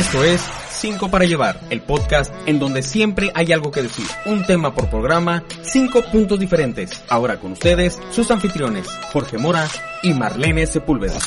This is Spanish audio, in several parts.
Esto es 5 para llevar, el podcast en donde siempre hay algo que decir. Un tema por programa, 5 puntos diferentes. Ahora con ustedes, sus anfitriones, Jorge Mora y Marlene Sepúlveda.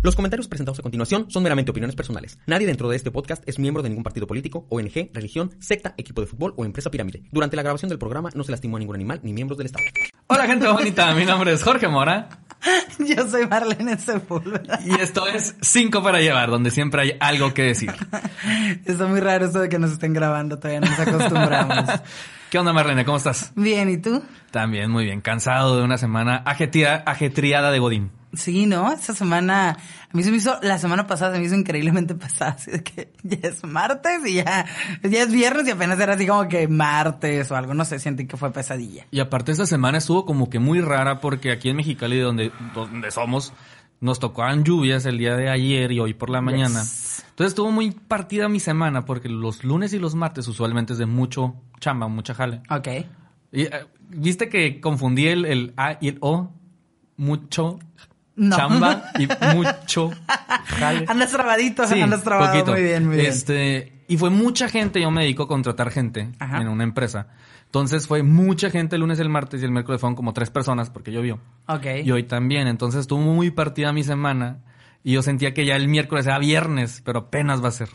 Los comentarios presentados a continuación son meramente opiniones personales. Nadie dentro de este podcast es miembro de ningún partido político, ONG, religión, secta, equipo de fútbol o empresa pirámide. Durante la grabación del programa no se lastimó a ningún animal ni miembros del Estado. Hola gente bonita, mi nombre es Jorge Mora Yo soy Marlene Sepúlveda. y esto es 5 para llevar, donde siempre hay algo que decir. Está muy raro eso de que nos estén grabando, todavía no nos acostumbramos. ¿Qué onda Marlene? ¿Cómo estás? Bien, ¿y tú? También muy bien, cansado de una semana ajetria- ajetreada de Godín. Sí, ¿no? Esta semana, a mí se me hizo, la semana pasada se me hizo increíblemente pasada, así de que ya es martes y ya, ya es viernes y apenas era así como que martes o algo, no sé, sentí que fue pesadilla. Y aparte esta semana estuvo como que muy rara porque aquí en Mexicali, donde, donde somos, nos tocaban lluvias el día de ayer y hoy por la mañana. Yes. Entonces estuvo muy partida mi semana porque los lunes y los martes usualmente es de mucho chamba, mucha jale. Ok. Y, eh, ¿Viste que confundí el, el A y el O? Mucho No. chamba y mucho jale. Andas trabadito, Sí, andas trabado. poquito. Muy bien, muy bien. Este, y fue mucha gente, yo me dedico a contratar gente Ajá. en una empresa. Entonces fue mucha gente el lunes, el martes y el miércoles fueron como tres personas porque llovió. Ok. Y hoy también. Entonces estuvo muy partida mi semana y yo sentía que ya el miércoles era viernes, pero apenas va a ser.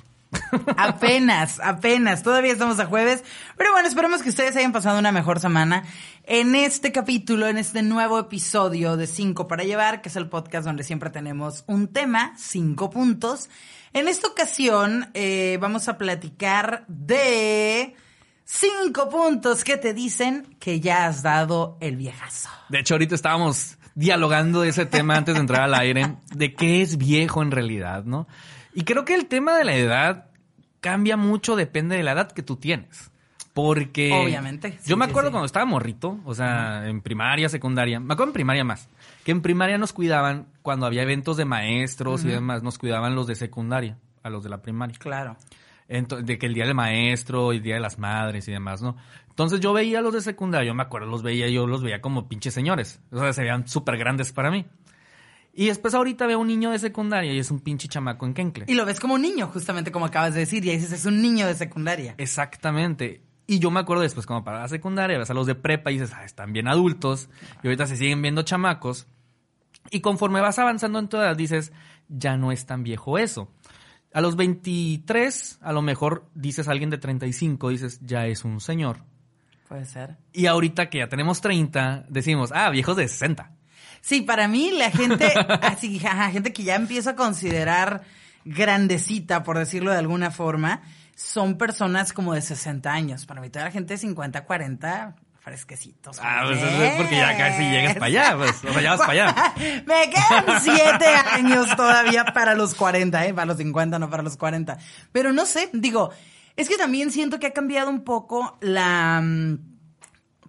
Apenas, apenas. Todavía estamos a jueves. Pero bueno, esperemos que ustedes hayan pasado una mejor semana. En este capítulo, en este nuevo episodio de 5 para llevar, que es el podcast donde siempre tenemos un tema, cinco puntos. En esta ocasión eh, vamos a platicar de cinco puntos que te dicen que ya has dado el viejazo. De hecho, ahorita estábamos dialogando de ese tema antes de entrar al aire, de qué es viejo en realidad, ¿no? Y creo que el tema de la edad cambia mucho, depende de la edad que tú tienes. Porque. Obviamente, sí, yo me acuerdo sí. cuando estaba morrito, o sea, en primaria, secundaria. Me acuerdo en primaria más. Que en primaria nos cuidaban cuando había eventos de maestros y demás, nos cuidaban los de secundaria, a los de la primaria. Claro. Ento- de que el día del maestro, el día de las madres y demás, ¿no? Entonces yo veía a los de secundaria, yo me acuerdo, los veía, yo los veía como pinches señores. O sea, se veían súper grandes para mí. Y después ahorita veo un niño de secundaria y es un pinche chamaco en Kencle. Y lo ves como un niño, justamente como acabas de decir. Y ahí dices, es un niño de secundaria. Exactamente. Y yo me acuerdo después, como para la secundaria, ves a los de prepa y dices, ah, están bien adultos. Y ahorita se siguen viendo chamacos. Y conforme vas avanzando en tu edad, dices, ya no es tan viejo eso. A los 23, a lo mejor dices a alguien de 35, dices, ya es un señor. Puede ser. Y ahorita que ya tenemos 30, decimos, ah, viejos de 60. Sí, para mí la gente, así, ajá, gente que ya empiezo a considerar grandecita, por decirlo de alguna forma, son personas como de 60 años. Para mí toda la gente de 50, 40, fresquecitos. Ah, pues eso es porque ya casi llegas para allá, pues. O sea, ya vas para allá. Me quedan 7 años todavía para los 40, ¿eh? Para los 50, no para los 40. Pero no sé, digo, es que también siento que ha cambiado un poco la...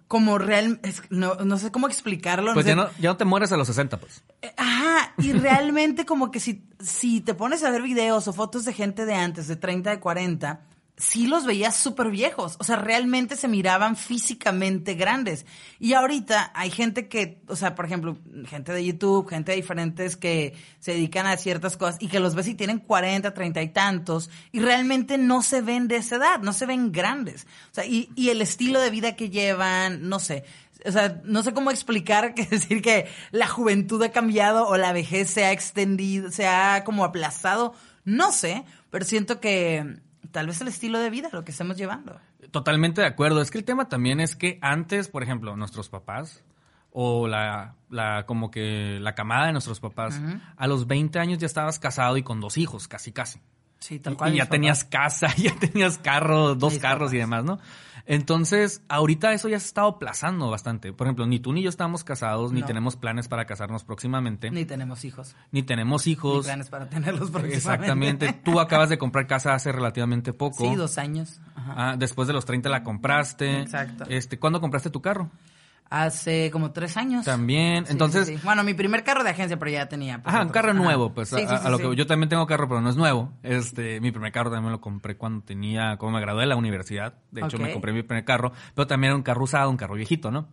Como real... es- no, no sé cómo explicarlo. Pues sé- ya no, ya no te mueres a los 60, pues. eh, Ajá, y realmente como que si, si te pones a ver videos o fotos de gente de antes, de 30, de 40, sí los veías súper viejos. O sea, realmente se miraban físicamente grandes. Y ahorita hay gente que, o sea, por ejemplo, gente de YouTube, gente de diferentes que se dedican a ciertas cosas y que los ves y tienen 40, 30 y tantos y realmente no se ven de esa edad, no se ven grandes. O sea, y, y el estilo de vida que llevan, no sé. O sea, no sé cómo explicar que decir que la juventud ha cambiado o la vejez se ha extendido, se ha como aplazado. No sé, pero siento que tal vez el estilo de vida, lo que estamos llevando. Totalmente de acuerdo. Es que el tema también es que antes, por ejemplo, nuestros papás o la, la como que la camada de nuestros papás, a los 20 años ya estabas casado y con dos hijos, casi casi. Sí, tal cual. y ya tenías casa, ya tenías carro, dos Mis carros y demás, ¿no? Entonces, ahorita eso ya se ha estado aplazando bastante. Por ejemplo, ni tú ni yo estamos casados, ni tenemos planes para casarnos próximamente, ni, Ni tenemos hijos. tenemos Ni hijos. planes para tenerlos próximamente. Exactamente. Tú acabas de comprar casa hace relativamente poco. Sí, dos años. Ajá. Ah, después de los 30 la compraste. Exacto. Este, ¿Cuándo compraste tu carro? Hace como tres años. También. Sí, Entonces, sí, sí. Bueno, mi primer carro de agencia, pero ya tenía. pues, Ajá, un carro Ajá. nuevo, pues Sí, a, sí, a lo que yo también tengo carro, pero no es nuevo. Este, mi primer carro también lo compré cuando tenía, como me gradué de la universidad. De hecho, me compré mi primer carro, pero también era un carro usado, un carro viejito, ¿no?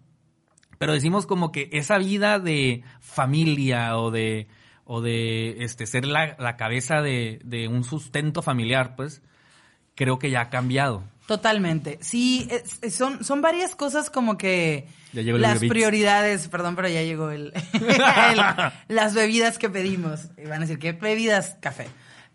Pero decimos como que esa vida de familia o de o de este ser la, la cabeza de, de un sustento familiar, pues creo que ya ha cambiado. Totalmente. Sí, es- son, son varias cosas como que Ya llegó el las prioridades, perdón, pero ya llegó el, el- las bebidas que pedimos. Y van a decir, ¿qué bebidas? Café.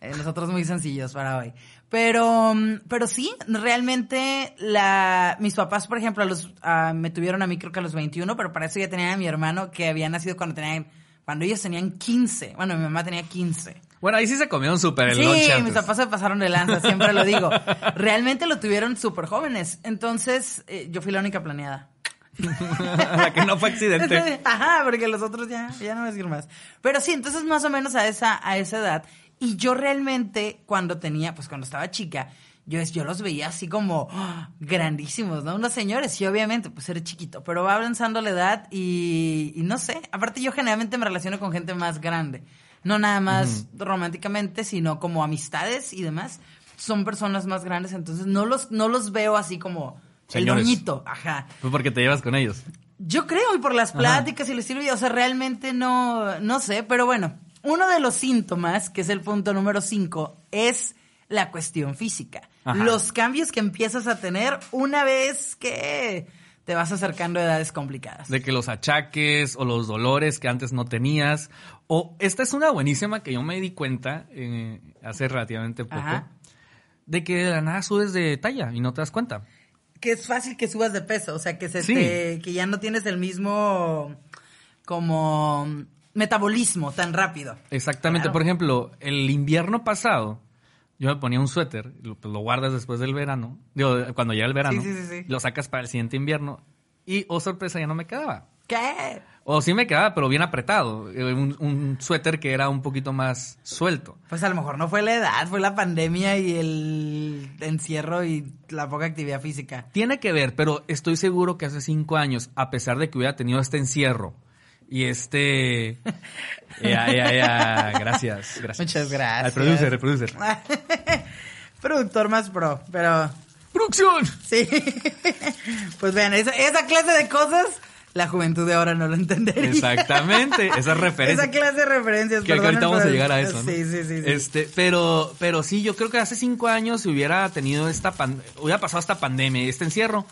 Eh, nosotros muy sencillos para hoy. Pero, mm, pero sí, realmente la, mis papás, por ejemplo, a los, ah, me tuvieron a mí creo que a los 21, pero para eso ya tenían a mi hermano que había nacido cuando tenían, cuando ellos tenían 15. Bueno, mi mamá tenía 15. Bueno, ahí sí se comió un super el Sí, antes. mis papás se pasaron de lanza, siempre lo digo. Realmente lo tuvieron súper jóvenes. Entonces, eh, yo fui la única planeada. la que no fue accidente. Ajá, porque los otros ya, ya no a decir más. Pero sí, entonces más o menos a esa, a esa edad. Y yo realmente, cuando tenía, pues cuando estaba chica, yo, yo los veía así como ¡ah! grandísimos, ¿no? Unos señores, sí, obviamente, pues era chiquito, pero va avanzando la edad y, y no sé. Aparte, yo generalmente me relaciono con gente más grande. No nada más románticamente, sino como amistades y demás. Son personas más grandes, entonces no los, no los veo así como el doñito. Ajá. Fue porque te llevas con ellos. Yo creo, y por las pláticas y el estilo de vida, o sea, realmente no, no sé, pero bueno, uno de los síntomas, que es el punto número 5, es la cuestión física. Ajá. Los cambios que empiezas a tener una vez que te vas acercando a edades complicadas. De que los achaques o los dolores que antes no tenías. O esta es una buenísima que yo me di cuenta eh, hace relativamente poco. Ajá. De que de la nada subes de talla y no te das cuenta. Que es fácil que subas de peso, o sea, que se Sí. te- que ya no tienes el mismo como metabolismo tan rápido. Exactamente. Claro. Por ejemplo, el invierno pasado, yo me ponía un suéter, lo, pues lo guardas después del verano, digo, cuando llega el verano, sí, sí. lo sacas para el siguiente invierno y, oh sorpresa, ya no me quedaba. ¿Qué? O sí me quedaba, pero bien apretado. Eh, Un, un suéter que era un poquito más suelto. Pues a lo mejor no fue la edad, fue la pandemia y el encierro y la poca actividad física. Tiene que ver, pero estoy seguro que hace cinco años, a pesar de que hubiera tenido este encierro y este... Ya, ya, ya. Gracias, gracias. Muchas gracias. Al producer, al producer. Productor más pro, pero ¡Producción! sí. pues vean, esa, esa clase de cosas, la juventud de ahora no lo entendería. Exactamente, esa referencia. Esa clase de referencias. Que, ahorita vamos a llegar a eso, ¿no? Sí, sí, sí. sí. Este, pero, pero sí, yo creo que hace cinco años si hubiera tenido esta pan- hubiera pasado esta pandemia este encierro,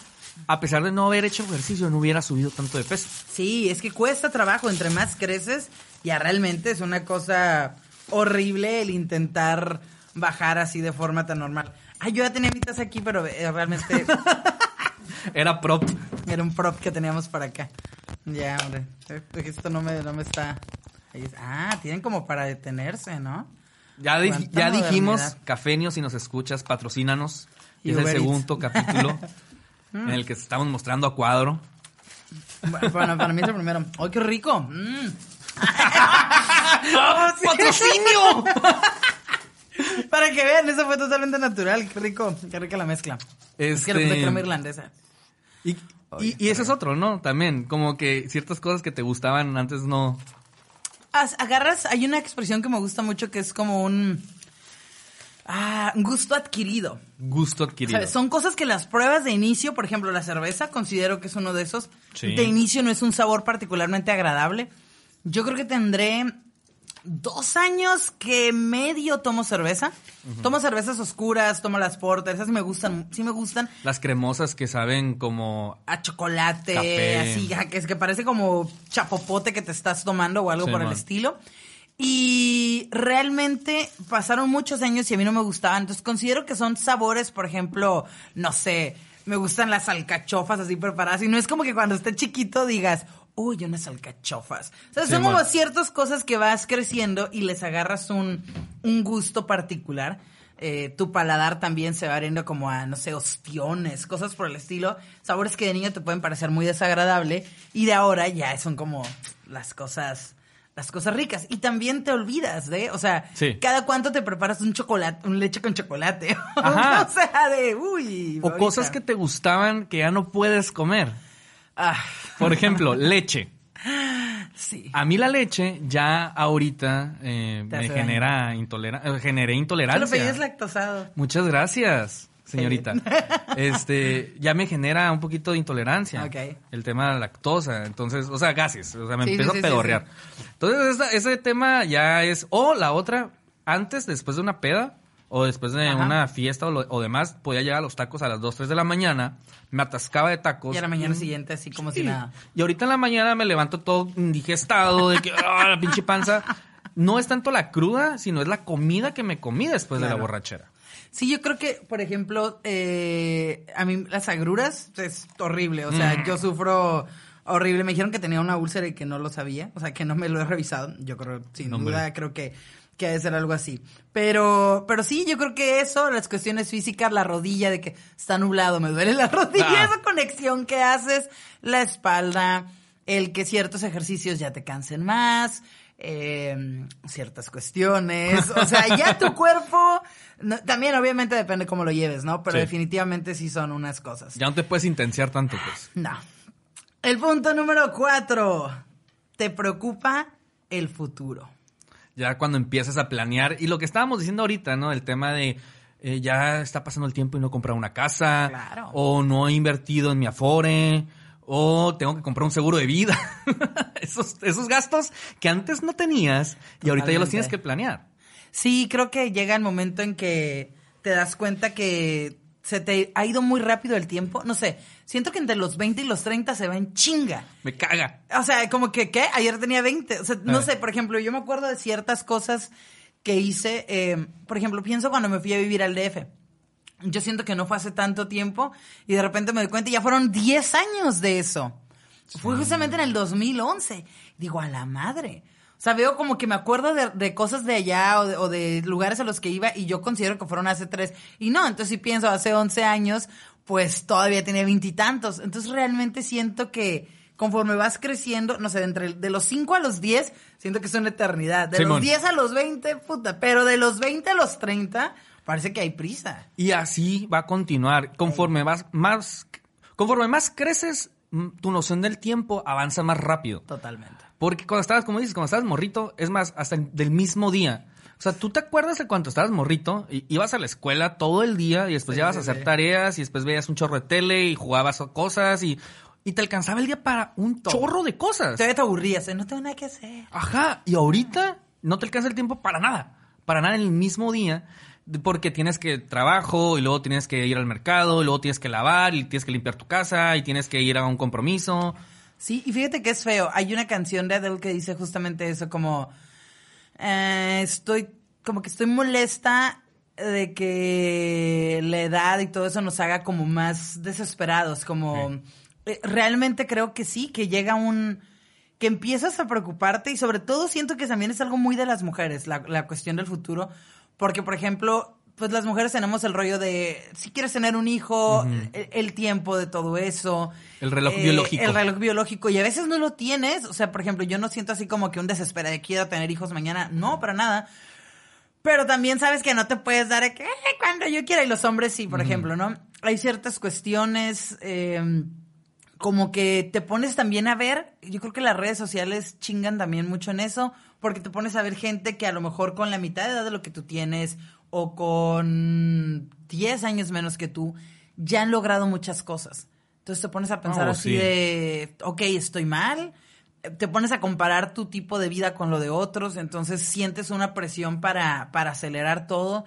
a pesar de no haber hecho ejercicio, no hubiera subido tanto de peso. Sí, es que cuesta trabajo. Entre más creces, ya realmente es una cosa horrible el intentar bajar así de forma tan normal. Ay, yo ya tenía mi taza aquí, pero eh, realmente Era prop. era un prop que teníamos para acá. Ya, hombre. Eh, Esto no me, no me está... Ah, tienen como para detenerse, ¿no? Ya, di- ya dijimos. Cafenio, si nos escuchas, patrocínanos. Y es el Eats. segundo capítulo en el que estamos mostrando a cuadro. Bueno, para, mí es el primero. ¡Ay, qué rico! Mm. ¡Patrocinio! Para que vean, eso fue totalmente natural. Qué rico, qué rica la mezcla. Es que le puse Este- crema irlandesa. Y, y, y eso es otro, ¿no? También, como que ciertas cosas que te gustaban antes no. As- agarras, hay una expresión que me gusta mucho que es como un, ah, gusto adquirido. Gusto adquirido. ¿Sabes? Son cosas que las pruebas de inicio, por ejemplo, la cerveza, considero que es uno de esos. Sí. De inicio no es un sabor particularmente agradable. Yo creo que tendré dos años que medio tomo cerveza. Tomo cervezas oscuras, tomo las porter, esas sí me gustan, sí me gustan. Las cremosas que saben como. A chocolate, Café. así, ja, que es que parece como chapopote que te estás tomando o algo Sí, por el estilo. Y realmente pasaron muchos años y a mí no me gustaban. Entonces considero que son sabores, por ejemplo, no sé, me gustan las alcachofas así preparadas. Y no es como que cuando esté chiquito digas, uy, unas alcachofas. O sea, Sí, son como ciertas cosas que vas creciendo y les agarras un, un gusto particular. Eh, tu paladar también se va abriendo como a, no sé, ostiones, cosas por el estilo. Sabores que de niño te pueden parecer muy desagradable y de ahora ya son como las cosas, las cosas ricas. Y también te olvidas de, o sea, Sí. cada cuánto te preparas un chocolate, un leche con chocolate. Ajá. o sea, de, uy. O ahorita. cosas que te gustaban que ya no puedes comer. Ah, Por ejemplo, leche. sí. A mí la leche ya ahorita eh, me genera intolerancia. generé intolerancia. pedís lactosado. Muchas gracias. señorita, este, ya me genera un poquito de intolerancia. Ok. El tema de la lactosa. Entonces, o sea, gases. O sea, me Sí, empiezo a pedorrear. Entonces, esa- ese tema ya es, o la otra, antes, después de una peda, o después de Ajá. una fiesta o, lo- o demás, podía llegar a los tacos a las 2, 3 de la mañana, me atascaba de tacos. Y a la mañana siguiente, así como si nada. Y ahorita en la mañana me levanto todo indigestado, de que, ah, la pinche panza. No es tanto la cruda, sino es la comida que me comí después de la borrachera. Sí, yo creo que, por ejemplo, eh, a mí las agruras es horrible. O sea, yo sufro horrible. Me dijeron que tenía una úlcera y que no lo sabía. O sea, que no me lo he revisado. Yo creo, sin hombre. duda, creo que, que debe ser algo así. Pero, pero sí, yo creo que eso, las cuestiones físicas, la rodilla, de que está nublado, me duele la rodilla, Ah. esa conexión que haces, la espalda, el que ciertos ejercicios ya te cansen más. eh, ciertas cuestiones, o sea, ya tu cuerpo, no- también obviamente depende cómo lo lleves, ¿no? Pero Sí. definitivamente sí son unas cosas. Ya no te puedes intensiar tanto, pues. No. El punto número cuatro, te preocupa el futuro. Ya cuando empiezas a planear. Y lo que estábamos diciendo ahorita, ¿no? El tema de eh, ya está pasando el tiempo y no he comprado una casa. Claro. O no he invertido en mi Afore. O tengo que comprar un seguro de vida. esos, esos gastos que antes no tenías y ahorita ya los tienes que planear. Sí, creo que llega el momento en que te das cuenta que se te ha ido muy rápido el tiempo. No sé, siento que entre los 20 y los 30 se va en chinga. Me caga. O sea, como que, ¿qué? Ayer tenía 20. O sea, no Ah. sé, por ejemplo, yo me acuerdo de ciertas cosas que hice. eh, por ejemplo, pienso cuando me fui a vivir al DF. Yo siento que no fue hace tanto tiempo y de repente me doy cuenta y ya fueron 10 años de eso. Fue justamente en el 2011. Digo, a la madre. O sea, veo como que me acuerdo de, de cosas de allá o de, o de lugares a los que iba y yo considero que fueron hace tres. Y no, entonces si pienso hace 11 años, pues todavía tiene veintitantos. Entonces realmente siento que conforme vas creciendo, no sé, de entre de los 5 a los 10, siento que es una eternidad. De Simón. los 10 a los 20, puta. Pero de los 20 a los 30, parece que hay prisa. Y así va a continuar. Conforme vas más, conforme más creces, tu noción del tiempo avanza más rápido. Totalmente. Porque cuando estabas, como dices, cuando estabas morrito, es más, hasta el- del mismo día. O sea, ¿tú te acuerdas de cuando estabas morrito? Y ibas a la escuela todo el día y después Sí, ya ibas a hacer sí. tareas y después veías un chorro de tele y jugabas cosas y, y te alcanzaba el día para un chorro de cosas. Todavía te aburrías, ¿eh? No tengo nada que hacer. Ajá, y ahorita no te alcanza el tiempo para nada, para nada en el mismo día, porque tienes que trabajo y luego tienes que ir al mercado, y luego tienes que lavar y tienes que limpiar tu casa y tienes que ir a un compromiso. Sí, y fíjate que es feo. Hay una canción de Adele que dice justamente eso, como eh, estoy, como que estoy molesta de que la edad y todo eso nos haga como más desesperados, como eh, realmente creo que sí, que llega un que empiezas a preocuparte y sobre todo siento que también es algo muy de las mujeres, la, la cuestión del futuro, porque por ejemplo, pues las mujeres tenemos el rollo de si quieres tener un hijo, el, el tiempo de todo eso, El reloj eh, biológico. el reloj biológico. Y a veces no lo tienes, o sea, por ejemplo, yo no siento así como que un desespero de quiero tener hijos mañana, no, para nada. Pero también sabes que no te puedes dar que "Eh, cuando yo quiera y los hombres sí, por ejemplo, ¿no? Hay ciertas cuestiones eh, como que te pones también a ver, yo creo que las redes sociales chingan también mucho en eso, porque te pones a ver gente que a lo mejor con la mitad de edad de lo que tú tienes o con 10 años menos que tú, ya han logrado muchas cosas. Entonces te pones a pensar Oh, así sí. de, ok, estoy mal, te pones a comparar tu tipo de vida con lo de otros, entonces sientes una presión para, para acelerar todo.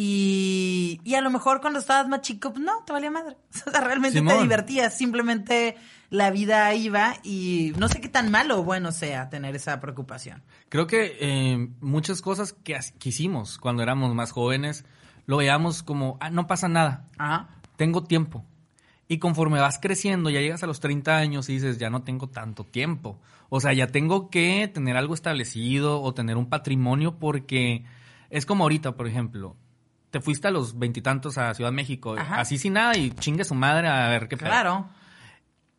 Y, y a lo mejor cuando estabas más chico, pues no, te valía madre. O sea, realmente te divertías, simplemente la vida iba y no sé qué tan malo o bueno sea tener esa preocupación. Creo que eh, muchas cosas que, que hicimos cuando éramos más jóvenes lo veíamos como, ah, no pasa nada, Ajá. tengo tiempo. Y conforme vas creciendo, ya llegas a los 30 años y dices, ya no tengo tanto tiempo. O sea, ya tengo que tener algo establecido o tener un patrimonio porque es como ahorita, por ejemplo. Te fuiste a los veintitantos a Ciudad de México, Ajá. así sin nada y chingue su madre a ver qué pedo. Claro.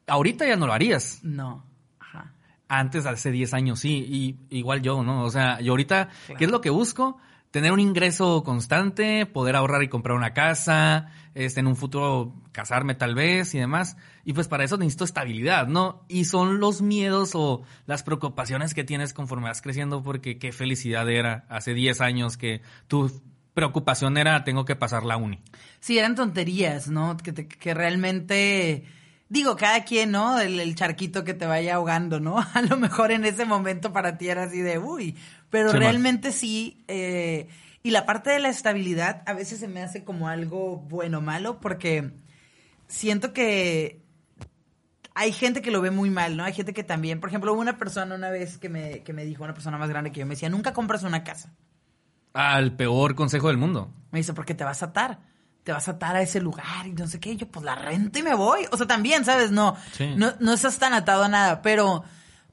Ahorita ya no lo harías. No. Ajá. Antes, hace 10 años, sí, y igual yo, ¿no? O sea, yo ahorita, ¿qué es lo que busco? Tener un ingreso constante, poder ahorrar y comprar una casa, este, en un futuro casarme tal vez y demás. Y pues para eso necesito estabilidad, ¿no? Y son los miedos o las preocupaciones que tienes conforme vas creciendo, porque qué felicidad era hace 10 años que tu preocupación era tengo que pasar la uni. Sí, eran tonterías, ¿no? Que, te- que realmente, digo, cada quien, ¿no? El, el charquito que te vaya ahogando, ¿no? A lo mejor en ese momento para ti era así de, uy, pero Sí, man. realmente sí. eh, y la parte de la estabilidad a veces se me hace como algo bueno o malo porque siento que hay gente que lo ve muy mal, ¿no? Hay gente que también, por ejemplo, hubo una persona una vez que me, que me dijo, una persona más grande que yo, me decía, nunca compras una casa. Al peor consejo del mundo. Me dice, porque te vas a atar. Te vas a atar a ese lugar y no sé qué. Y yo, pues la rento y me voy. O sea, también, ¿sabes? No, Sí. no, no estás tan atado a nada. Pero,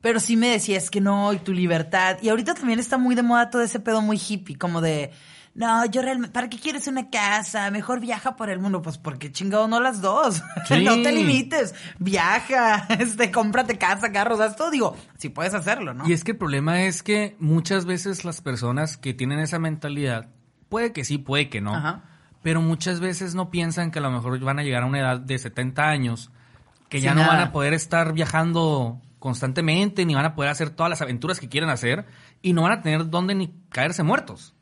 pero sí me decía, es que no, y tu libertad. Y ahorita también está muy de moda todo ese pedo muy hippie, como de, no, yo realmente, ¿para qué quieres una casa? Mejor viaja por el mundo. Pues porque chingado no las dos. Sí. no te limites. Viaja, este, cómprate casa, carros, haz todo. Digo, si puedes hacerlo, ¿no? Y es que el problema es que muchas veces las personas que tienen esa mentalidad, puede que sí, puede que no, Ajá. pero muchas veces no piensan que a lo mejor van a llegar a una edad de 70 años, que ya no van a poder estar viajando constantemente, ni van a poder hacer todas las aventuras que quieren hacer, y no van a tener dónde ni caerse muertos.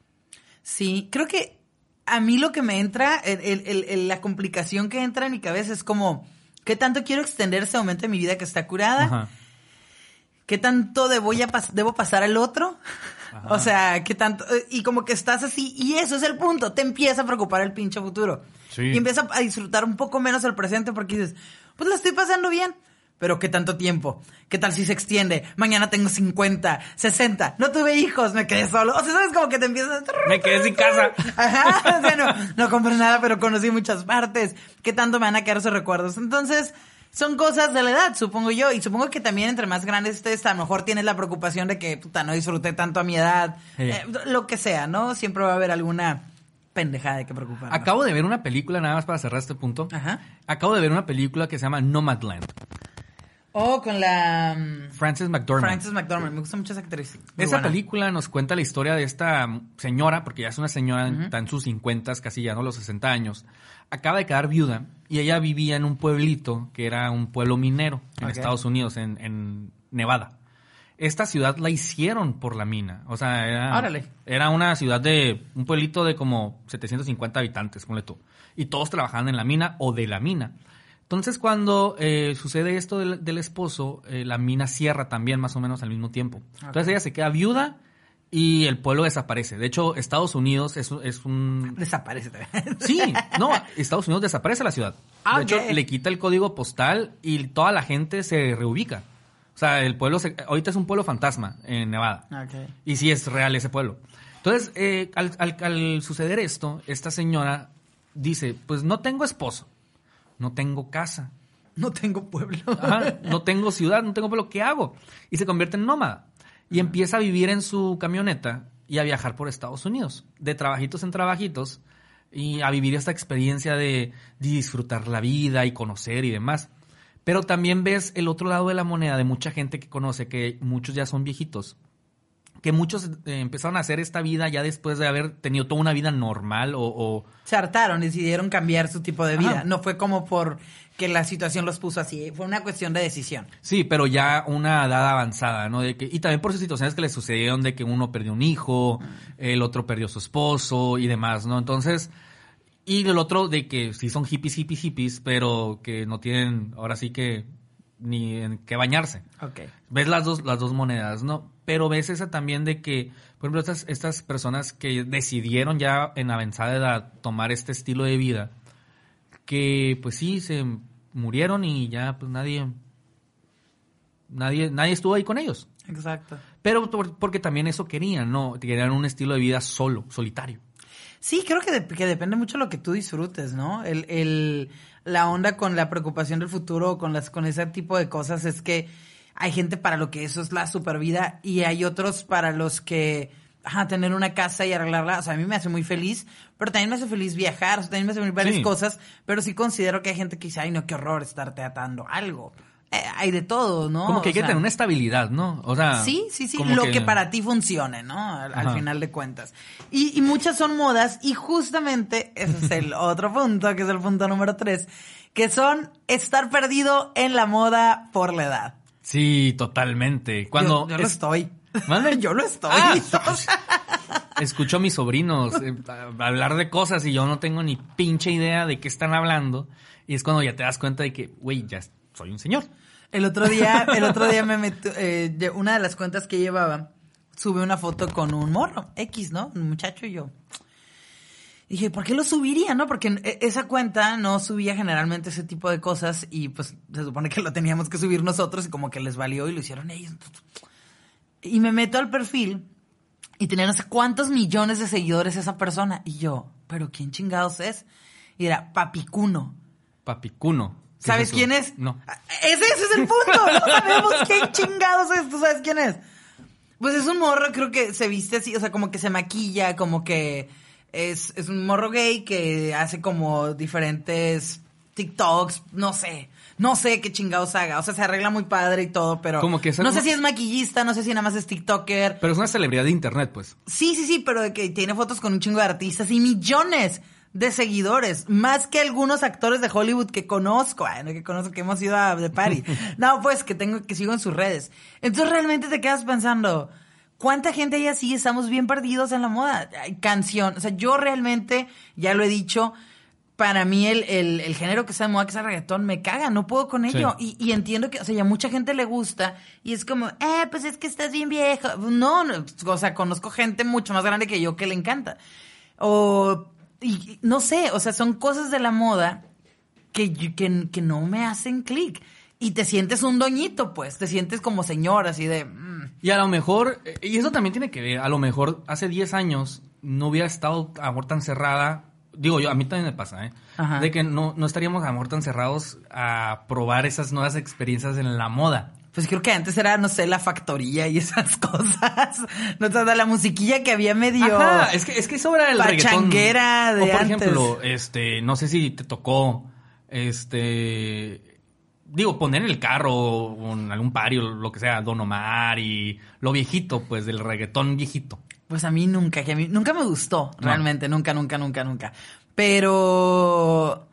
Sí, creo que a mí lo que me entra, el- el- el- la complicación que entra en mi cabeza es como, ¿qué tanto quiero extender ese momento de mi vida que está curada? Ajá. ¿Qué tanto debo, ya pas- debo pasar al otro? O sea, ¿qué tanto? eh, Y como que estás así, y eso es el punto, te empieza a preocupar el pinche futuro. Sí. Y empieza a disfrutar un poco menos el presente porque dices, pues la estoy pasando bien. Pero ¿qué tanto tiempo? ¿Qué tal si se extiende? Mañana tengo 50, 60, no tuve hijos, me quedé solo. O sea, ¿sabes? Como que te empiezas a... Me quedé sin casa. Ajá, o sea, no, no compré nada, pero conocí muchas partes. ¿Qué tanto me van a quedar esos recuerdos? Entonces, son cosas de la edad, supongo yo. Y supongo que también entre más grandes estés, a lo mejor tienes la preocupación de que, puta, no disfruté tanto a mi edad. Sí. Eh, lo que sea, ¿no? Siempre va a haber alguna pendejada de que preocupar. Acabo de ver una película, nada más para cerrar este punto. Ajá. Acabo de ver una película que se llama Nomadland. Oh, con la... mm, Frances McDormand. Frances McDormand. Me gusta mucho esa actriz. Muy Esa buena. película nos cuenta la historia de esta señora, porque ya es una señora, está en sus 50, casi ya no los 60 años. Acaba de quedar viuda y ella vivía en un pueblito que era un pueblo minero en. Estados Unidos, en, en Nevada. Esta ciudad la hicieron por la mina. O sea, era, Órale. era una ciudad de un pueblito de como 750 habitantes, ponle tú. Y todos trabajaban en la mina o de la mina. Entonces, cuando eh, sucede esto del, del esposo, eh, la mina cierra también más o menos al mismo tiempo. Entonces ella se queda viuda y el pueblo desaparece. De hecho, Estados Unidos es, es un... Desaparece. Sí, no, Estados Unidos desaparece la ciudad. Ah, De hecho, le quita el código postal y toda la gente se reubica. O sea, el pueblo, se- ahorita es un pueblo fantasma en Nevada. Ok. Y sí es real ese pueblo. Entonces, eh, al, al- al suceder esto, esta señora dice, pues no tengo esposo, no tengo casa, No tengo pueblo. Ajá, no tengo ciudad, no tengo pueblo, ¿qué hago? Y se convierte en nómada. Y empieza a vivir en su camioneta y a viajar por Estados Unidos, de trabajitos en trabajitos, y a vivir esta experiencia de, de disfrutar la vida y conocer y demás. Pero también ves el otro lado de la moneda de mucha gente que conoce, que muchos ya son viejitos, que muchos eh, empezaron a hacer esta vida ya después de haber tenido toda una vida normal o- o se hartaron decidieron cambiar su tipo de vida. Ajá. No fue como por que la situación los puso así, fue una cuestión de decisión. Sí, pero ya una edad avanzada, ¿no? De que, y también por sus situaciones que le sucedieron de que uno perdió un hijo, el otro perdió su esposo y demás, ¿no? Entonces, y el otro de que sí son hippies, hippies, hippies, pero que no tienen ahora sí que ni en qué bañarse. Ok. Ves las dos, las dos monedas, ¿no? Pero ves esa también de que, por ejemplo, estas, estas personas que decidieron ya en avanzada edad tomar este estilo de vida, que pues sí, se murieron y ya pues nadie, nadie, nadie estuvo ahí con ellos. Exacto. Pero por- porque también eso querían, ¿no? Querían un estilo de vida solo, solitario. Sí, creo que, de- que depende mucho de lo que tú disfrutes, ¿no? El, el, la onda con la preocupación del futuro, con, las, con ese tipo de cosas, es que hay gente para lo que eso es la super vida y hay otros para los que, ajá, tener una casa y arreglarla, o sea, a mí me hace muy feliz, pero también me hace feliz viajar, o sea, también me hace feliz varias Sí. cosas, pero sí considero que hay gente que dice, ay, no, qué horror estarte atando algo. Eh, hay de todo, ¿no? Como que O hay que tener una estabilidad, ¿no? O sea, Sí, sí, sí, lo que... para ti funcione, ¿no? Al, final de cuentas. Y, y muchas son modas y justamente ese es el otro punto, que es el punto número tres, que son estar perdido en la moda por la edad. Sí, totalmente. Cuando yo, yo lo es- estoy. ¿Mande? yo lo estoy. Ah, escucho a mis sobrinos eh, hablar de cosas y yo no tengo ni pinche idea de qué están hablando. Y es cuando ya te das cuenta de que, güey, ya soy un señor. El otro día, el otro día me metió, eh, una de las cuentas que llevaba, sube una foto con un morro, X, ¿no? Un muchacho y yo. Dije, ¿por qué lo subiría, no? Porque e- esa cuenta no subía generalmente ese tipo de cosas y pues se supone que lo teníamos que subir nosotros y como que les valió y lo hicieron ellos. Y me meto al perfil y tenía no sé cuántos millones de seguidores esa persona. Y yo, ¿pero quién chingados es? Y era Papicuno. Papicuno. ¿Qué ¿Sabes quién es? No. Ese, ese es el punto. No sabemos quién chingados es. ¿Tú sabes quién es? Pues es un morro, creo que se viste así, o sea, como que se maquilla, como que es, es un morro gay que hace como diferentes TikToks, no sé. No sé qué chingados haga. O sea, se arregla muy padre y todo, pero. Como que no sé si es maquillista, no sé si nada más es TikToker. Pero es una celebridad de internet, pues. Sí, sí, sí, pero de que tiene fotos con un chingo de artistas y millones de seguidores, más que algunos actores de Hollywood que conozco, ay, no que conozco que hemos ido a de party. No, pues que tengo que sigo en sus redes. Entonces realmente te quedas pensando, ¿cuánta gente hay así? Estamos bien perdidos en la moda. Canción, o sea, yo realmente ya lo he dicho, para mí el, el, el género que está de moda, que es el reggaetón, me caga, no puedo con ello. Y, y entiendo que, o sea, ya mucha gente le gusta y es como, eh, pues es que estás bien viejo. No, no, o sea, conozco gente mucho más grande que yo que le encanta. O, y, no sé, o sea, son cosas de la moda que, que, que no me hacen clic. Y te sientes un doñito, pues, te sientes como señor, así de... Y a lo mejor, eh, y eso también tiene que ver, a lo mejor hace 10 años no hubiera estado a lo mejor tan cerrada. Digo yo, a mí también me pasa, ¿eh? Ajá. De que no, no estaríamos a lo mejor tan cerrados a probar esas nuevas experiencias en la moda. Pues creo que antes era, no sé, la factoría y esas cosas. No sé, la musiquilla que había medio... Ajá, es que, es que sobra el reggaetón. Pachanguera de o por antes. ejemplo, este, no sé si te tocó, este, digo, poner en el carro en algún pario, lo que sea, Don Omar y lo viejito, pues, del reggaetón viejito. Pues a mí nunca, que a mí nunca me gustó, No. realmente, nunca, nunca, nunca, nunca. Pero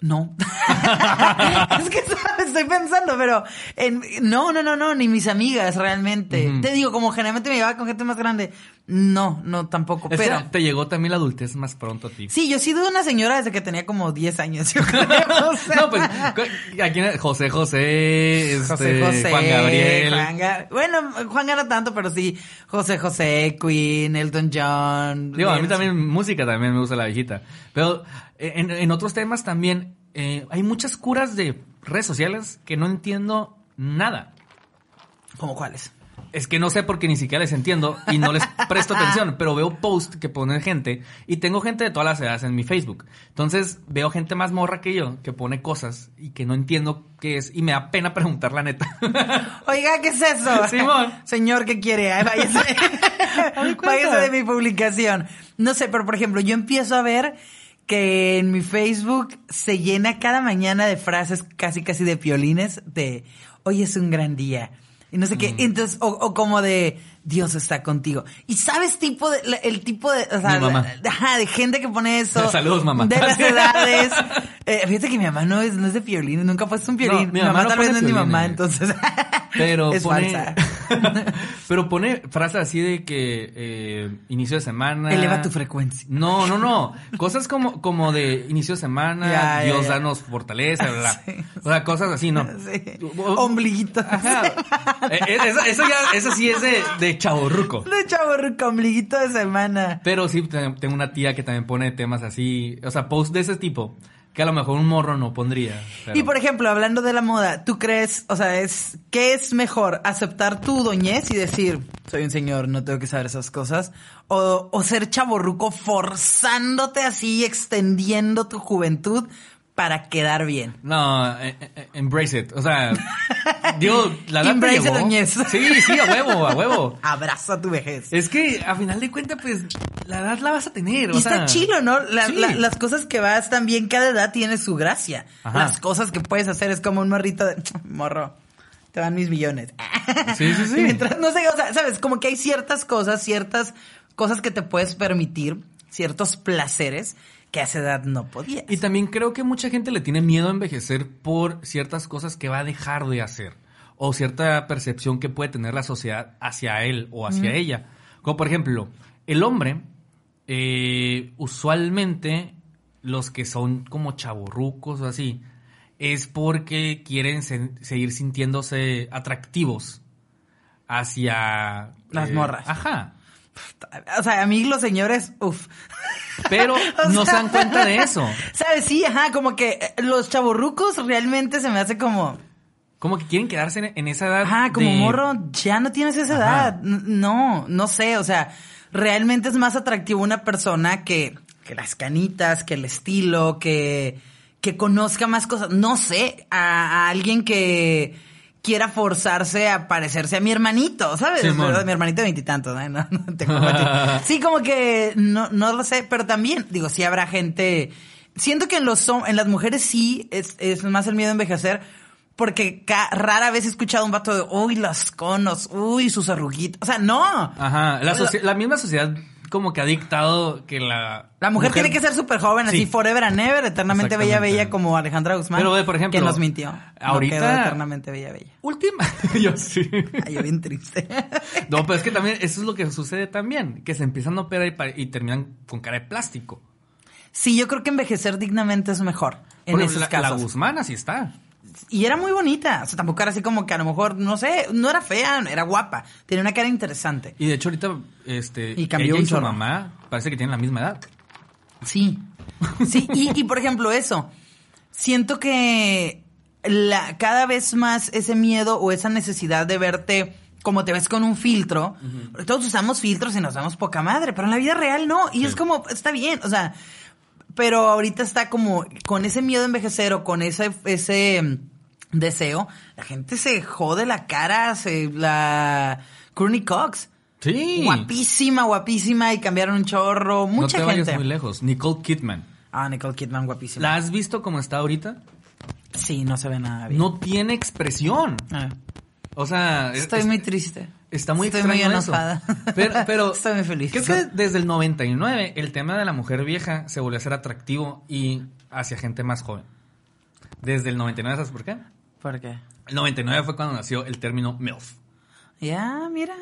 no. es que ¿sabes? estoy pensando, pero en- no, no, no, no, ni mis amigas realmente. Te digo, como generalmente me llevaba con gente más grande, no, no tampoco, Es pero te llegó también la adultez más pronto a ti. Sí, yo he sido una señora desde que tenía como 10 años, yo creo. o sea. No, pues, aquí José José, este, José José, Juan Gabriel. Juan Ga- bueno, Juan Ga no tanto, pero sí, José José, Queen, Elton John. Digo, a mí también música también me gusta la viejita. Pero en, en otros temas también eh, hay muchas curas de redes sociales que no entiendo nada. ¿Cómo cuáles? Es que no sé porque ni siquiera les entiendo y no les presto atención, pero veo post que ponen gente y tengo gente de todas las edades en mi Facebook. Entonces veo gente más morra que yo que pone cosas y que no entiendo qué es y me da pena preguntar la neta. Oiga, ¿qué es eso? Simón. Señor, ¿qué quiere? Ay, váyase. váyase de mi publicación. No sé, pero por ejemplo, yo empiezo a ver que en mi Facebook se llena cada mañana de frases casi casi de piolines de hoy es un gran día. Y no sé Mm. qué. Entonces, o, o como de Dios está contigo. Y sabes tipo de, el tipo de, o sea, de- gente que pone eso. Saludos, mamá. De las edades. Eh, fíjate que mi mamá no es, no es de piolín, nunca ha puesto un piolín. No, mi, mamá, tal vez no es mi mamá, entonces. Pero es pone, falsa. pero pone frases así de que eh, inicio de semana. Eleva tu frecuencia. No, no, no. Cosas como, como de inicio de semana, Ya, Dios ya. danos fortaleza, bla, bla. Sí. O sea, cosas así, ¿no? Sí. O- o- Ombliguito. Ajá. Eh, eh, Eso, eso ya, eso sí es de, de De chavo rico, ombliguito de semana. Pero sí, te- tengo una tía que también pone temas así, o sea, posts de ese tipo, que a lo mejor un morro no pondría. pero- Y por ejemplo, hablando de la moda, ¿tú crees, o sea, es qué es mejor, aceptar tu doñez y decir, soy un señor, no tengo que saber esas cosas? O, o ser chaborruco forzándote así, extendiendo tu juventud para quedar bien. No, eh, eh, embrace it. O sea, digo, la edad te Embrace llegó. doñez. Sí, sí, a huevo, a huevo. Abraza tu vejez. Es que a final de cuentas, pues, la edad la vas a tener. Y o está sea, chilo, ¿no? La- sí. la- las cosas que vas también, cada edad tiene su gracia. Ajá. Las cosas que puedes hacer es como un morrito de morro. Te van mis millones. Sí, sí, sí. Mientras, no sé, o sea, sabes, como que hay ciertas cosas, ciertas cosas que te puedes permitir, ciertos placeres que a esa edad no podías. Y también creo que mucha gente le tiene miedo a envejecer por ciertas cosas que va a dejar de hacer. O cierta percepción que puede tener la sociedad hacia él o hacia ella. Como por ejemplo, El hombre, eh, usualmente, los que son como chaborrucos o así, es porque quieren se- seguir sintiéndose atractivos hacia... Las eh, morras. Ajá. O sea, a mí los señores, uff. Pero no se dan cuenta de eso. ¿Sabes? Sí, ajá, como que eh, los chavorrucos realmente se me hace como... Como que quieren quedarse en, en esa edad. Ajá, como de- morro, ya no tienes esa Ajá. edad. No, no sé, o sea, realmente es más atractivo una persona que, que las canitas, que el estilo, que, que conozca más cosas. No sé, a, a alguien que quiera forzarse a parecerse a mi hermanito, ¿sabes? Pero Mi hermanito de veintitantos, ¿eh? No, no te compartí. Sí, como que no, no lo sé, pero también, digo, sí habrá gente. Siento que en los en las mujeres sí es, es más el miedo a envejecer, porque rara vez he escuchado un vato de, uy, los conos, uy, sus arruguitas. O sea, no. Ajá. La, la misma sociedad como que ha dictado que la... La mujer, tiene que ser súper joven, así Sí. forever and ever, eternamente bella, bella, como Alejandra Guzmán. Pero, ve, por ejemplo, Que nos mintió. ahorita- No eternamente bella, bella. Última. Yo sí. Ay, yo bien triste. No, pero es que también eso es lo que sucede también, que se empiezan a operar y, terminan con cara de plástico. sí, yo creo que envejecer dignamente es mejor en esos la, la casos. Guzmán así está. Y era muy bonita. O sea, tampoco era así como que a lo mejor, no sé, no era fea, era guapa. Tenía una cara interesante. Y de hecho ahorita, este, Y cambió ella un y su mamá parece que tienen la misma edad. Sí. Sí, y, y, por ejemplo, eso. Siento que la, cada vez más ese miedo o esa necesidad de verte como te ves con un filtro. Todos usamos filtros y nos damos poca madre, pero en la vida real no. Y Sí. es como, está bien, o sea, pero ahorita está como con ese miedo a envejecer o con ese, ese mm, deseo, la gente se jode la cara, se la Courtney Cox. Sí. Guapísima, guapísima y cambiaron un chorro. Mucha no te gente. vayas muy lejos. Nicole Kidman. Ah, Nicole Kidman, guapísima. ¿La has visto como está ahorita? Sí, no se ve nada bien. No tiene expresión. Ah, O sea, es- estoy es- muy triste. Está muy Estoy extraño muy eso. enojada. Pero, pero Estoy muy feliz. Creo que desde el 99 el tema de la mujer vieja se volvió a ser atractivo y hacia gente más joven. Desde el 99, ¿sabes por qué? ¿Por qué? El 99 fue cuando nació el término MILF. Ya, mira.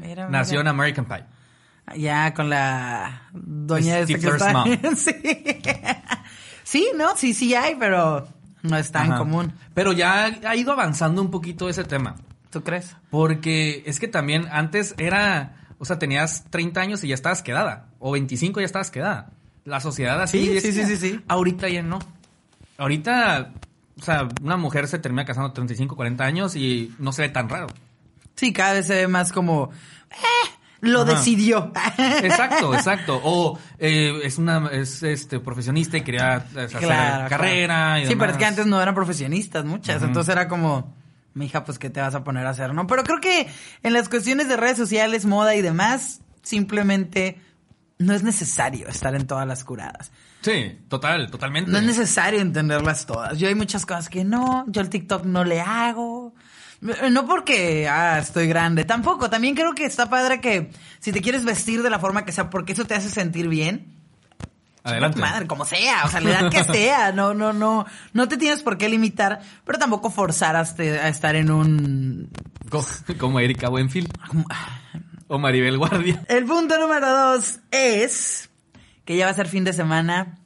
Mira, Nació en. American Pie. Ya, con la doña de Stifler's sí. sí, no, sí, sí hay, pero no es tan Ajá. común. Pero ya ha ido avanzando un poquito ese tema. ¿Tú crees? Porque es que también antes era, o sea, tenías 30 años y ya estabas quedada. O 25 y ya estabas quedada. La sociedad así. Sí, sí, sí, sí, sí. Ahorita ya no. Ahorita, o sea, una mujer se termina casando a 35, 40 años y no se ve tan raro. Sí, cada vez se ve más como... eh, lo Ajá. decidió. Exacto, exacto. O eh, es una es este profesionista y quería eh, hacer Claro, carrera claro. y Sí, pero es que antes no eran profesionistas muchas, entonces era como, mija, pues qué te vas a poner a hacer, ¿no? Pero creo que en las cuestiones de redes sociales, moda y demás, simplemente no es necesario estar en todas las curadas. Sí, total, totalmente. No es necesario entenderlas todas. Yo hay muchas cosas que no, yo el TikTok no le hago. No porque ah, estoy grande, tampoco. También creo que está padre que si te quieres vestir de la forma que sea, porque eso te hace sentir bien, Adelante. Madre, como sea, o sea, la edad que sea, no, no, no, no te tienes por qué limitar, pero tampoco forzar a, este- estar en un... Co- Como Erika Buenfil o Maribel Guardia. El punto número dos es que ya va a ser fin de semana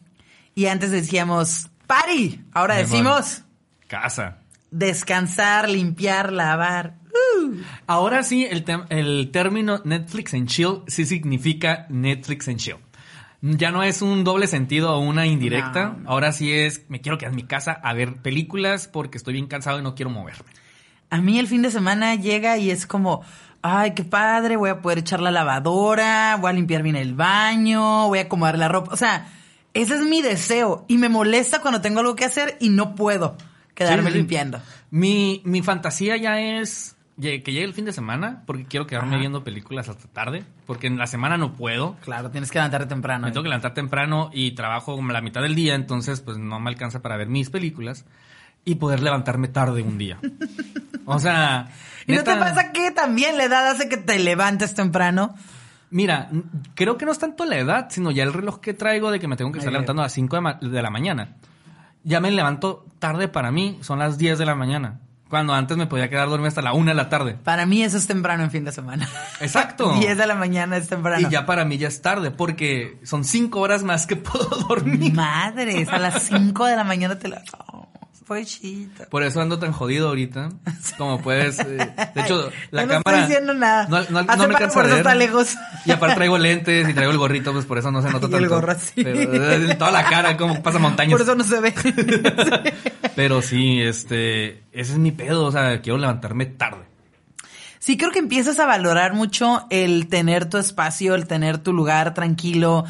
y antes decíamos party, ahora decimos Casa. descansar, limpiar, lavar. Uh. Ahora sí, el, el término Netflix and chill sí significa Netflix and chill. Ya no es un doble sentido o una indirecta. No. Ahora sí es, me quiero quedar en mi casa a ver películas porque estoy bien cansado y no quiero moverme. A mí el fin de semana llega y es como, ay, qué padre, voy a poder echar la lavadora, voy a limpiar bien el baño, voy a acomodar la ropa. O sea, ese es mi deseo y me molesta cuando tengo algo que hacer y no puedo quedarme Sí, sí. limpiando. Mi, mi fantasía ya es que llegue el fin de semana porque quiero quedarme Ajá. viendo películas hasta tarde porque en la semana no puedo. Claro, tienes que levantarte temprano. Me tengo que levantar temprano y trabajo como la mitad del día, entonces pues no me alcanza para ver mis películas y poder levantarme tarde un día. O sea, ¿Y no te pasa que también la edad hace que te levantes temprano? Mira, creo que no es tanto la edad, sino ya el reloj que traigo de que me tengo que estar Ay, levantando a las 5 de, ma- de la mañana. Ya me levanto tarde para mí, son las 10 de la mañana. Cuando antes me podía quedar dormido hasta la una de la tarde. Para mí eso es temprano en fin de semana. Exacto. 10 de la mañana es temprano. Y ya para mí ya es tarde, porque son cinco horas más que puedo dormir. Madres, a las 5 de la mañana te la... Oh, pochita. Por eso ando tan jodido ahorita. Como puedes. eh, de hecho, la Yo no cámara. estoy diciendo nada. No, no, no me pa- alcanza por a eso ver. está lejos. Y aparte traigo lentes y traigo el gorrito, pues por eso no se nota Y tanto. el gorro así. Pero, eh, toda la cara, como pasa montañas. Por eso no se ve. Pero sí, este. Ese es mi pedo. O sea, quiero levantarme tarde. Sí, creo que empiezas a valorar mucho el tener tu espacio, el tener tu lugar tranquilo.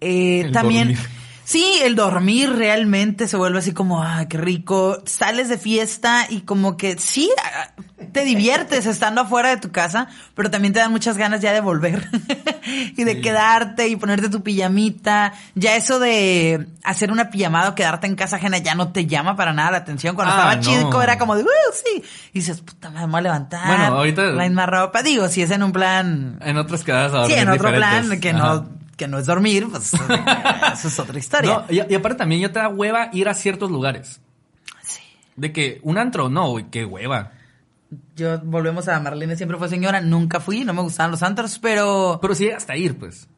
Eh, El también. dormir. Sí, el dormir realmente se vuelve así como, ah, qué rico. Sales de fiesta y como que sí, ah, te diviertes estando afuera de tu casa, pero también te dan muchas ganas ya de volver y de Sí. quedarte y ponerte tu pijamita. Ya eso de hacer una pijamada o quedarte en casa ajena ya no te llama para nada la atención. Cuando Ah, estaba chico era como de, "Uh, sí. Y dices, puta, me voy a levantar. Bueno, ahorita- La misma ropa. Digo, si es en un plan. En otras quedadas a Sí, en otro diferentes. plan que Ajá. no, que no es dormir, pues eso es otra historia. No, y, y aparte también ya te da hueva ir a ciertos lugares. Sí. De que un antro, no, güey, qué hueva. Yo volvemos a Marlene, siempre fue señora, nunca fui, no me gustaban los antros, pero Pero sí, hasta ir, pues.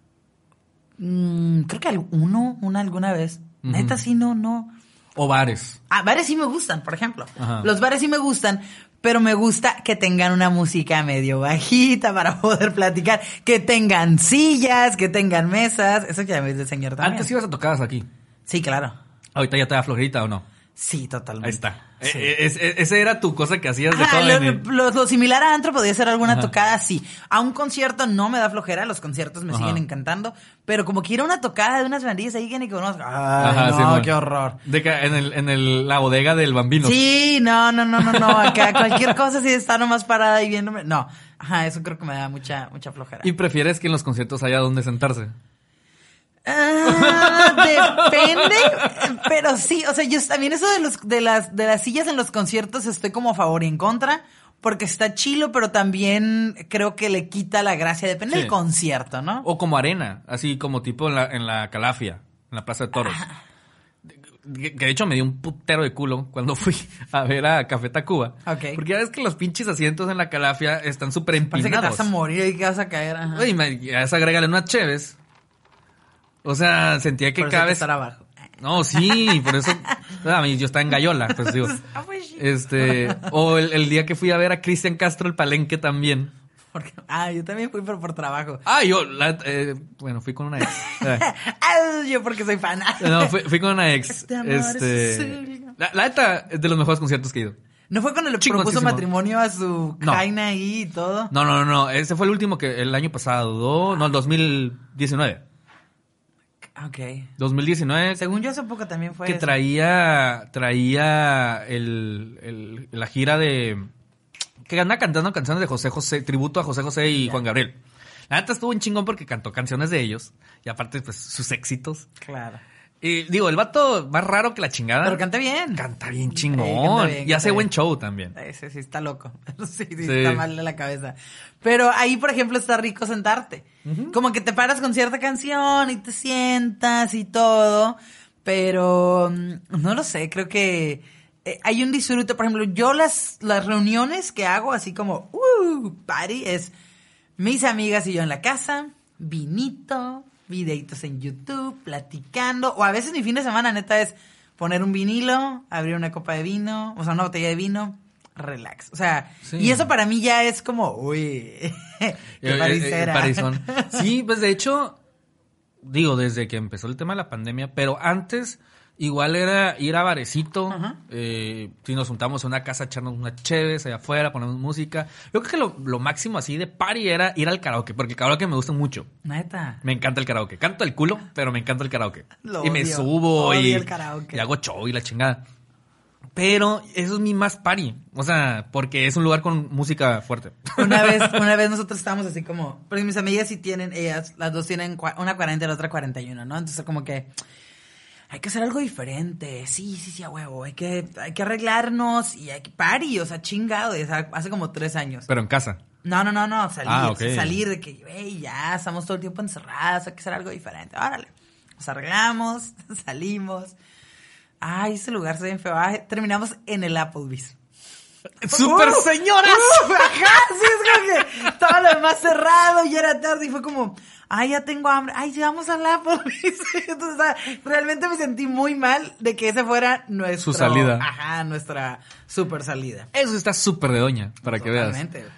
mm, creo que uno, una alguna vez. Ujú. Neta, sí, no, no. O bares. Ah, bares sí me gustan, por ejemplo. Ajá. Los bares sí me gustan, pero me gusta que tengan una música medio bajita para poder platicar, que tengan sillas, que tengan mesas. Eso ya me dice el señor también. Antes ibas a tocadas aquí. Sí, claro. Ahorita ya te da flojerita o no. Sí, totalmente. Ahí está. Sí. Eh, eh, es- es- ese era tu cosa que hacías de Ajá, joven. lo, lo- lo similar a antro podría ser alguna Ajá. tocada, sí. A un concierto no me da flojera, los conciertos me Ajá. siguen encantando, pero como quiero una tocada de unas bandillas ahí que ni conozco. Ay, Ajá, no, Simón. qué horror. De que en, el, en el, la bodega del bambino. Sí, no, no, no, no, no. Acá cualquier cosa si está nomás parada y viéndome. No. Ajá, eso creo que me da mucha, mucha flojera. Y prefieres que en los conciertos haya donde sentarse. Ah, depende, pero sí, o sea, yo también eso de los de las de las sillas en los conciertos estoy como a favor y en contra, porque está chilo, pero también creo que le quita la gracia, depende Sí. del concierto, ¿no? O como arena, así como tipo en la, en la Calafia, en la Plaza de Toros. Que, que de hecho me dio un putero de culo cuando fui a ver a Café Tacuba. Ok. Porque ya ves que los pinches asientos en la Calafia están súper Parece que te empinados. vas a morir y que vas a caer. Ajá. Oye, me- a eso agrégale unas cheves. O sea, sentía que Por cada vez... estar abajo. No, sí, por eso... A mí yo estaba en Gallola, pues digo... Ah, pues. Este... O el, el día que fui a ver a Cristian Castro el Palenque también. Porque- ah, yo también fui, pero por trabajo. Ah, yo... la- eh, bueno, fui con una ex. Ah, yo porque soy fan. No, fui, fui con una ex. Este amor es Este. La, la neta es de los mejores conciertos que he ido. ¿No fue cuando le propuso matrimonio a su No. jaina ahí y todo? No, no, no, no. Ese fue el último que el año pasado. No, el 2019. Ok. 2019. Según yo hace poco también fue que eso. traía. Traía el, el- la gira de. Que anda cantando canciones de José José. Tributo a José José y Juan Gabriel. La neta estuvo en chingón porque cantó canciones de ellos. Y aparte, pues, sus éxitos. Claro. Y digo, el vato más raro que la chingada. Pero canta bien. Canta bien Sí, chingón. canta bien, y hace buen show también. Ese sí está loco. Sí, sí, Sí. está mal de la cabeza. Pero ahí, por ejemplo, está rico sentarte. Como que te paras con cierta canción y te sientas y todo. Pero mm, no lo sé, creo que eh, hay un disfrute. Por ejemplo, yo las, las reuniones que hago, así como, uh, party, es mis amigas y yo en la casa, vinito, videitos en YouTube, platicando. O a veces mi fin de semana, neta, es poner un vinilo, abrir una copa de vino, o sea, una botella de vino, relax. O sea, Sí. y eso para mí ya es como, uy, Eh, qué eh, parisera. eh. Sí, pues de hecho, digo, desde que empezó el tema de la pandemia, pero antes igual era ir a barecito, eh, si nos juntamos en una casa, echarnos unas cheves allá afuera, ponemos música. Yo creo que lo, lo máximo así de party era ir al karaoke, porque el karaoke me gusta mucho. Neta. Me encanta el karaoke. Canto el culo, pero me encanta el karaoke. Lo y me subo Odio y, el karaoke. y hago show y la chingada. Pero eso es mi más party. O sea, porque es un lugar con música fuerte. Una vez, una vez nosotros estábamos así como, porque mis amigas sí tienen, ellas, las dos tienen una 40 y la otra 41, ¿no? Entonces como que hay que hacer algo diferente. Sí, sí, sí, a huevo. Hay que, hay que arreglarnos y hay que party, o sea, chingado. y, o sea, hace como tres años. Pero en casa. No, no, no, no, salir, Ah, o sea, ok. salir de que, hey, ya, estamos todo el tiempo encerrados, hay que hacer algo diferente. Órale. Nos arreglamos, salimos. Ay, ese lugar se ve bien feo. Ay, terminamos en el Applebee's. ¡Super señoras! Sí, es como que estaba lo demás cerrado y era tarde y fue como, ay, ya tengo hambre, ay, sí, vamos al Applebee's. Entonces, o sea, realmente me sentí muy mal de que esa fuera nuestra Su salida. Ajá, nuestra super salida. Eso está súper de doña, para que veas.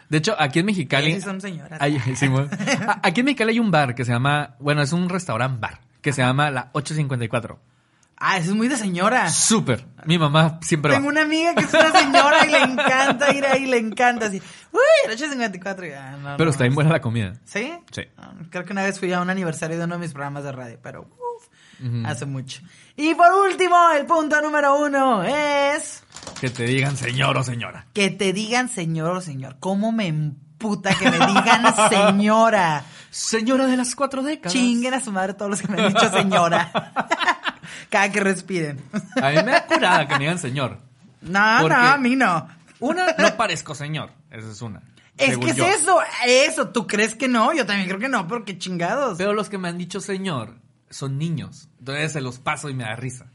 De hecho, aquí en Mexicali... Sí son señoras. Hay- sí, aquí en Mexicali hay un bar que se llama... Bueno, es un restaurant bar que se llama La 854. Ah, eso es muy de señora. Súper. Mi mamá siempre Tengo va. una amiga que es una señora y le encanta ir ahí, le encanta así. Uy, el 854. y, ah, no, Pero no. está bien buena la comida. ¿Sí? Sí. Ah, Creo que una vez fui a un aniversario de uno de mis programas de radio, pero uf, hace mucho. Y por último, el punto número uno es Que te digan señor o señora. que te digan señor o señor. ¿Cómo me emputa que me digan señora? Señora de las cuatro décadas. Chinguen a su madre todos los que me han dicho señora. Cada que respiren. A mí me da curada que me digan señor. No, no, a mí no. Una, no parezco señor. Esa es una. Es que es eso, eso. ¿Tú crees que no? Yo también creo que no, porque chingados. Pero los que me han dicho señor son niños. Entonces se los paso y me da risa.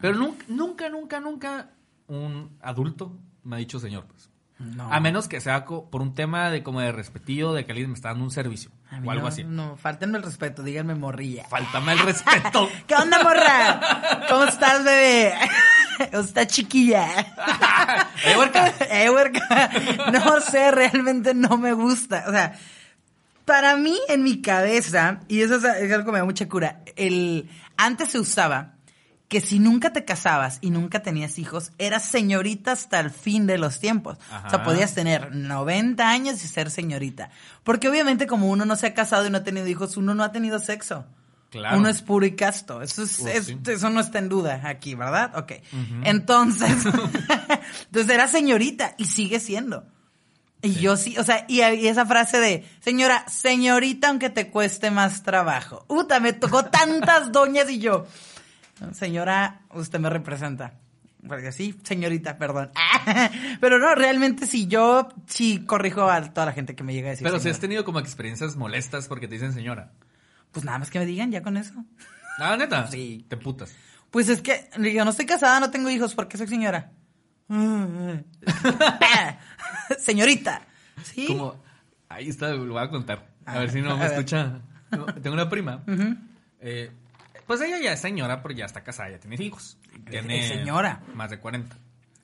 Pero nunca, nunca, nunca, nunca un adulto me ha dicho señor, pues. No. A menos que sea por un tema de como de respetillo de que alguien me está dando un servicio. O algo no, así. No, faltenme el respeto, díganme morrilla. Faltame el respeto. ¿Qué onda, morra? ¿Cómo estás, bebé? ¿Cómo está chiquilla? Eh, huerca. Eh, huerca. No sé, realmente no me gusta. O sea, para mí, en mi cabeza, y eso es, es algo que me da mucha cura, el, antes se usaba que si nunca te casabas y nunca tenías hijos, eras señorita hasta el fin de los tiempos. O sea, podías tener 90 años y ser señorita. Porque obviamente como uno no se ha casado y no ha tenido hijos, uno no ha tenido sexo. Claro. Uno es puro y casto. Eso, es, Oh, es- sí. eso no está en duda aquí, ¿verdad? Ok. Entonces, entonces era señorita y sigue siendo. Y yo sí, o sea, y, y esa frase de, señora, señorita, aunque te cueste más trabajo. Uta, me tocó tantas doñas y yo, señora, usted me representa. Porque sí, señorita, perdón. Pero no, realmente sí, yo sí corrijo a toda la gente que me llega a decir. Pero si has tenido como experiencias molestas porque te dicen señora. Pues nada más que me digan ya con eso. Ah, neta. Sí. Te putas. Pues es que, yo no estoy casada, no tengo hijos, ¿por qué soy señora? Señorita. ¿Sí? Como, ahí está, lo voy a contar. A A ver si no me ver. escucha. No, Tengo una prima. Eh, pues ella ya es señora, pero ya está casada, ya tiene hijos. Tiene Es señora. Más de 40.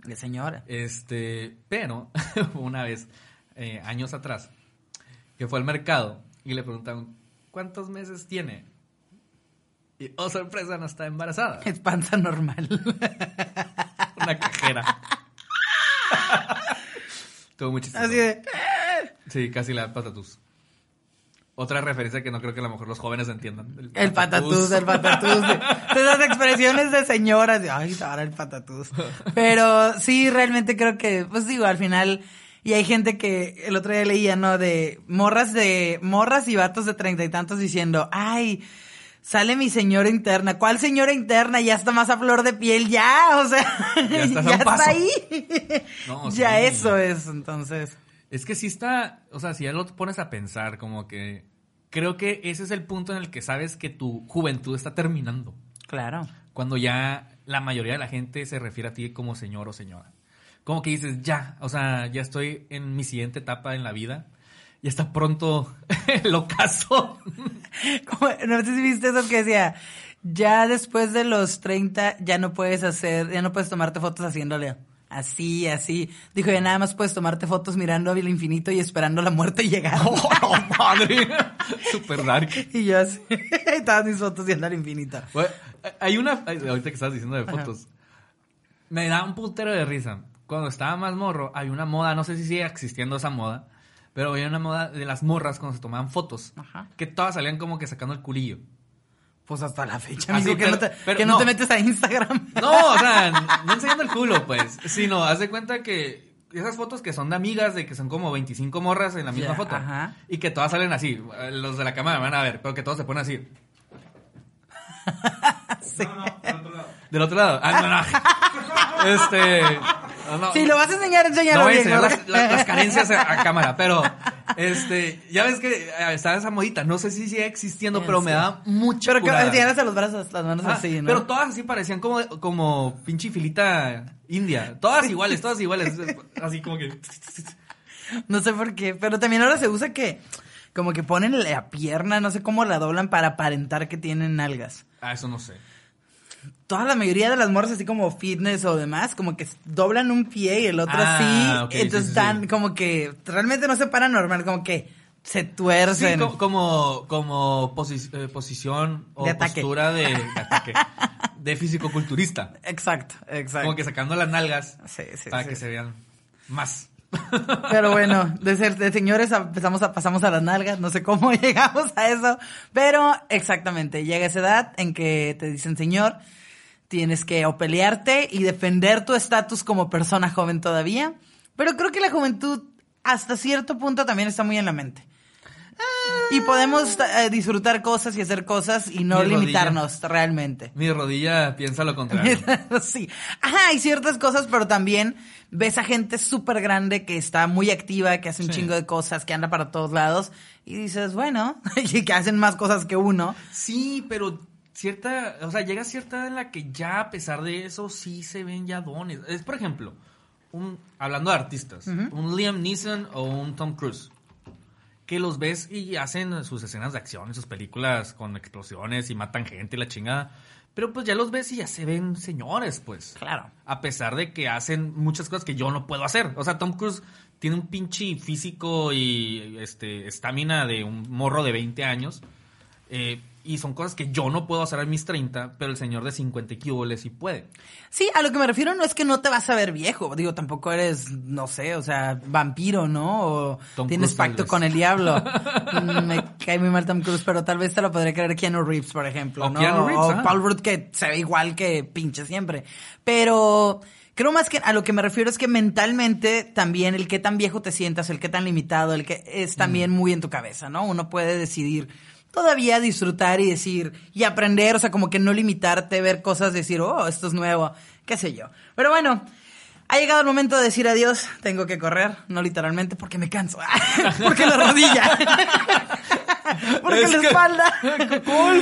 De señora. Este, pero una vez, eh, años atrás, que fue al mercado y le preguntaron, ¿cuántos meses tiene? Y, oh, sorpresa, no está embarazada. Es panza normal. Una cajera. Tuvo muy chistoso. Así de... Sí, casi la patatús. Otra referencia que no creo que a lo mejor los jóvenes entiendan. El patatús, el patatús. Esas expresiones de señoras. de, Ay, ahora el patatús. Pero sí, realmente creo que, pues digo, al final... Y hay gente que el otro día leía, ¿no? De morras de... Morras y vatos de treinta y tantos diciendo, ay... Sale mi señora interna. ¿Cuál señora interna? Ya está más a flor de piel, ya. O sea, Ya ya está ahí. No, ya sí. eso es, entonces. Es que sí está, o sea, si ya lo pones a pensar, como que creo que ese es el punto en el que sabes que tu juventud está terminando. Claro. Cuando ya la mayoría de la gente se refiere a ti como señor o señora. Como que dices, ya, o sea, ya estoy en mi siguiente etapa en la vida. Y está pronto lo caso. Como- no sé si viste eso que decía, ya después de los 30 ya no puedes hacer, ya no puedes tomarte fotos haciéndole así, así. Dijo, ya nada más puedes tomarte fotos mirando al infinito y esperando la muerte llegar. ¡Oh, madre! Super dark. y yo así, todas mis fotos yendo al infinito. Bueno, hay una, ahorita que estabas diciendo de fotos, me da un putero de risa. Cuando estaba más morro, hay una moda, no sé si sigue existiendo esa moda, pero había una moda de las morras cuando se tomaban fotos, Ajá. que todas salían como que sacando el culillo. Pues hasta la fecha, Así, amigo, que, pero- no te, pero que no no. te metes a Instagram. No, o sea, no enseñando el culo, pues, sino, haz de cuenta que esas fotos que son de amigas, de que son como 25 morras en la misma foto, ajá. y que todas salen así, los de la cámara van a ver, pero que todos se ponen así. Del otro lado. Ah, no, no. Este. no, no. Si lo vas a enseñar, enséñalo No voy a bien. enseñar ¿no? las, las- las carencias a, a cámara, pero Este, ya ves que eh, estaba esa modita, no sé si sigue existiendo, pero me Sí. da mucha Pero que curada. tienes hasta los brazos, las manos así, ¿no? Pero todas así parecían como, como pinche filita india. Todas iguales, todas iguales. Así como que. No sé por qué, pero también ahora se usa que como que ponen la pierna, no sé cómo la doblan para aparentar que tienen nalgas. Ah, eso no sé. Toda la mayoría de las morras así como fitness o demás, como que doblan un pie y el otro Ah, así, entonces sí, están sí. como que realmente no se paran normal, como que se tuercen. co- como, como posi- eh, posición o De postura de, de ataque. De fisicoculturista. Exacto, exacto. Como que sacando las nalgas para que se vean más. Pero bueno, de ser de señores a- empezamos a pasamos a las nalgas, no sé cómo llegamos a eso, pero exactamente, llega esa edad en que te dicen, "Señor, tienes que o pelearte y defender tu estatus como persona joven todavía", pero creo que la juventud hasta cierto punto también está muy en la mente. Y podemos eh, disfrutar cosas y hacer cosas y no Mi rodilla. limitarnos realmente. Mi rodilla piensa lo contrario. sí. Ajá, hay ciertas cosas, pero también ves a gente súper grande que está muy activa, que hace un Sí. chingo de cosas, que anda para todos lados. Y dices, bueno, y que hacen más cosas que uno. Sí, pero cierta, o sea, llega cierta edad en la que ya a pesar de eso sí se ven ya dones. Es por ejemplo, un hablando de artistas, un Liam Neeson o un Tom Cruise que los ves y hacen sus escenas de acción, sus películas con explosiones y matan gente y la chingada. Pero pues ya los ves y ya se ven señores, pues. Claro. A pesar de que hacen muchas cosas que yo no puedo hacer. O sea, Tom Cruise tiene un pinche físico y este estamina de un morro de 20 años. eh, y son cosas que yo no puedo hacer a mis 30, pero el señor de 50 y sí puede. Sí, a lo que me refiero no es que no te vas a ver viejo. Digo, tampoco eres, no sé, o sea, vampiro, ¿no? O Tom tienes pacto con el diablo. Mm, me cae muy mal Tom Cruise, pero tal vez te lo podría creer Keanu Reeves, por ejemplo, O ¿no? Keanu Reeves, o ah. Paul Rudd, que se ve igual que pinche siempre. Pero creo más que a lo que me refiero es que mentalmente también el qué tan viejo te sientas, el qué tan limitado, el que es también muy en tu cabeza, ¿no? Uno puede decidir todavía disfrutar y decir, y aprender, o sea, como que no limitarte, ver cosas, decir, oh, esto es nuevo, qué sé yo. Pero bueno, ha llegado el momento de decir adiós, tengo que correr, no literalmente, porque me canso, porque la rodilla. Porque Es la que- espalda.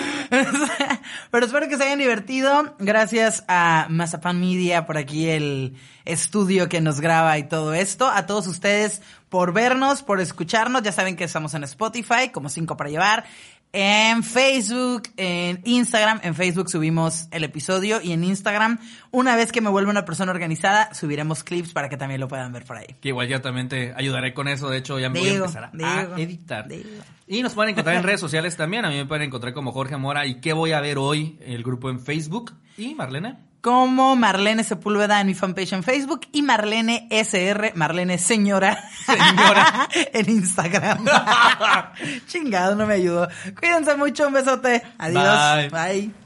Pero espero que se hayan divertido. Gracias a Mazapan Media por aquí el estudio que nos graba y todo esto. A todos ustedes por vernos, por escucharnos. Ya saben que estamos en Spotify como 5 para llevar. En Facebook, en Instagram. En Facebook subimos el episodio y en Instagram, una vez que me vuelva una persona organizada, subiremos clips para que también lo puedan ver por ahí. Que igual ya también te ayudaré con eso. De hecho, ya me voy a empezar a, editar. Y nos pueden encontrar en redes sociales también. A mí me pueden encontrar como Jorge Mora. ¿Y qué voy a ver hoy? El grupo en Facebook. ¿Y Marlene? Como Marlene Sepúlveda en mi fanpage en Facebook y Marlene SR, Marlene Señora, Señora. en Instagram. Chingado, no me ayudó. Cuídense mucho, un besote. Adiós. Bye. Bye.